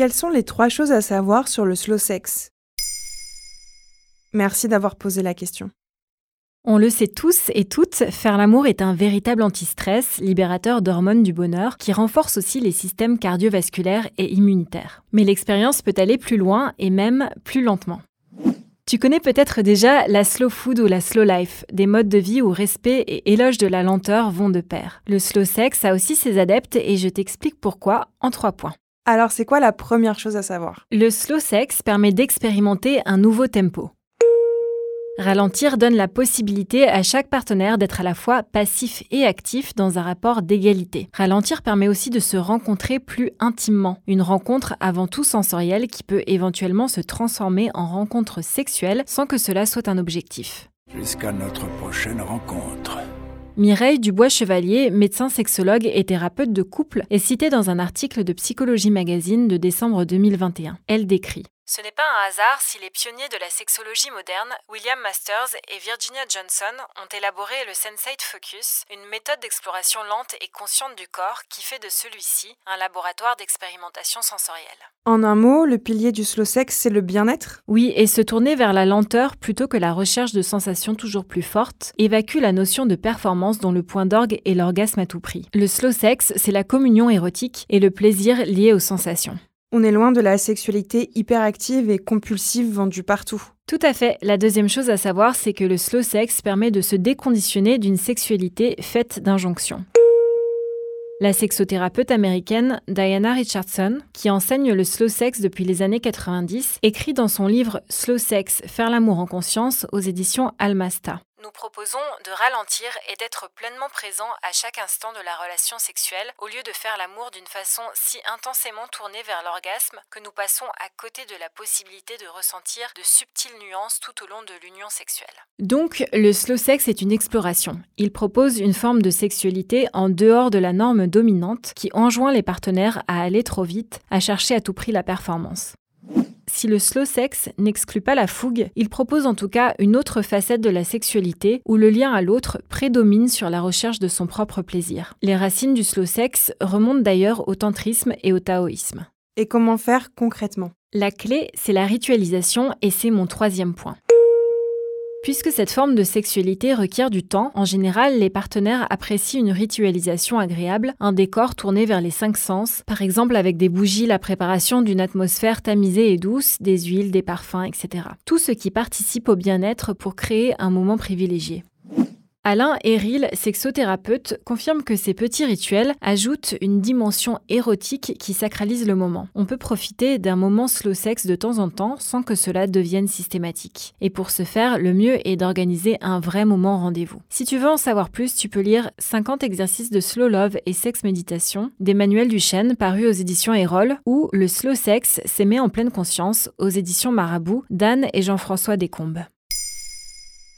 Quelles sont les trois choses à savoir sur le slow sex? Merci d'avoir posé la question. On le sait tous et toutes, faire l'amour est un véritable antistress, libérateur d'hormones du bonheur, qui renforce aussi les systèmes cardiovasculaires et immunitaires. Mais l'expérience peut aller plus loin et même plus lentement. Tu connais peut-être déjà la slow food ou la slow life, des modes de vie où respect et éloge de la lenteur vont de pair. Le slow sex a aussi ses adeptes et je t'explique pourquoi en trois points. Alors c'est quoi la première chose à savoir? Le slow sex permet d'expérimenter un nouveau tempo. Ralentir donne la possibilité à chaque partenaire d'être à la fois passif et actif dans un rapport d'égalité. Ralentir permet aussi de se rencontrer plus intimement. Une rencontre avant tout sensorielle qui peut éventuellement se transformer en rencontre sexuelle sans que cela soit un objectif. Jusqu'à notre prochaine rencontre. Mireille Dubois-Chevalier, médecin sexologue et thérapeute de couple, est citée dans un article de Psychologie Magazine de décembre 2021. Elle décrit ce n'est pas un hasard si les pionniers de la sexologie moderne, William Masters et Virginia Johnson, ont élaboré le Sensate Focus, une méthode d'exploration lente et consciente du corps qui fait de celui-ci un laboratoire d'expérimentation sensorielle. En un mot, le pilier du slow sex, c'est le bien-être? Oui, et se tourner vers la lenteur plutôt que la recherche de sensations toujours plus fortes évacue la notion de performance dont le point d'orgue est l'orgasme à tout prix. Le slow sex, c'est la communion érotique et le plaisir lié aux sensations. On est loin de la sexualité hyperactive et compulsive vendue partout. Tout à fait. La deuxième chose à savoir, c'est que le slow sex permet de se déconditionner d'une sexualité faite d'injonctions. La sexothérapeute américaine Diana Richardson, qui enseigne le slow sex depuis les années 90, écrit dans son livre Slow Sex, faire l'amour en conscience aux éditions Almasta. Nous proposons de ralentir et d'être pleinement présent à chaque instant de la relation sexuelle au lieu de faire l'amour d'une façon si intensément tournée vers l'orgasme que nous passons à côté de la possibilité de ressentir de subtiles nuances tout au long de l'union sexuelle. Donc, le slow sex est une exploration. Il propose une forme de sexualité en dehors de la norme dominante qui enjoint les partenaires à aller trop vite, à chercher à tout prix la performance. Si le slow sex n'exclut pas la fougue, il propose en tout cas une autre facette de la sexualité où le lien à l'autre prédomine sur la recherche de son propre plaisir. Les racines du slow sex remontent d'ailleurs au tantrisme et au taoïsme. Et comment faire concrètement? La clé, c'est la ritualisation et c'est mon troisième point. Puisque cette forme de sexualité requiert du temps, en général, les partenaires apprécient une ritualisation agréable, un décor tourné vers les cinq sens, par exemple avec des bougies, la préparation d'une atmosphère tamisée et douce, des huiles, des parfums, etc. Tout ce qui participe au bien-être pour créer un moment privilégié. Alain Eril, sexothérapeute, confirme que ces petits rituels ajoutent une dimension érotique qui sacralise le moment. On peut profiter d'un moment slow sex de temps en temps sans que cela devienne systématique. Et pour ce faire, le mieux est d'organiser un vrai moment rendez-vous. Si tu veux en savoir plus, tu peux lire 50 exercices de slow love et sex méditation d'Emmanuel Duchesne paru aux éditions Erol ou Le slow sex s'aimer en pleine conscience aux éditions Marabout d'Anne et Jean-François Descombes.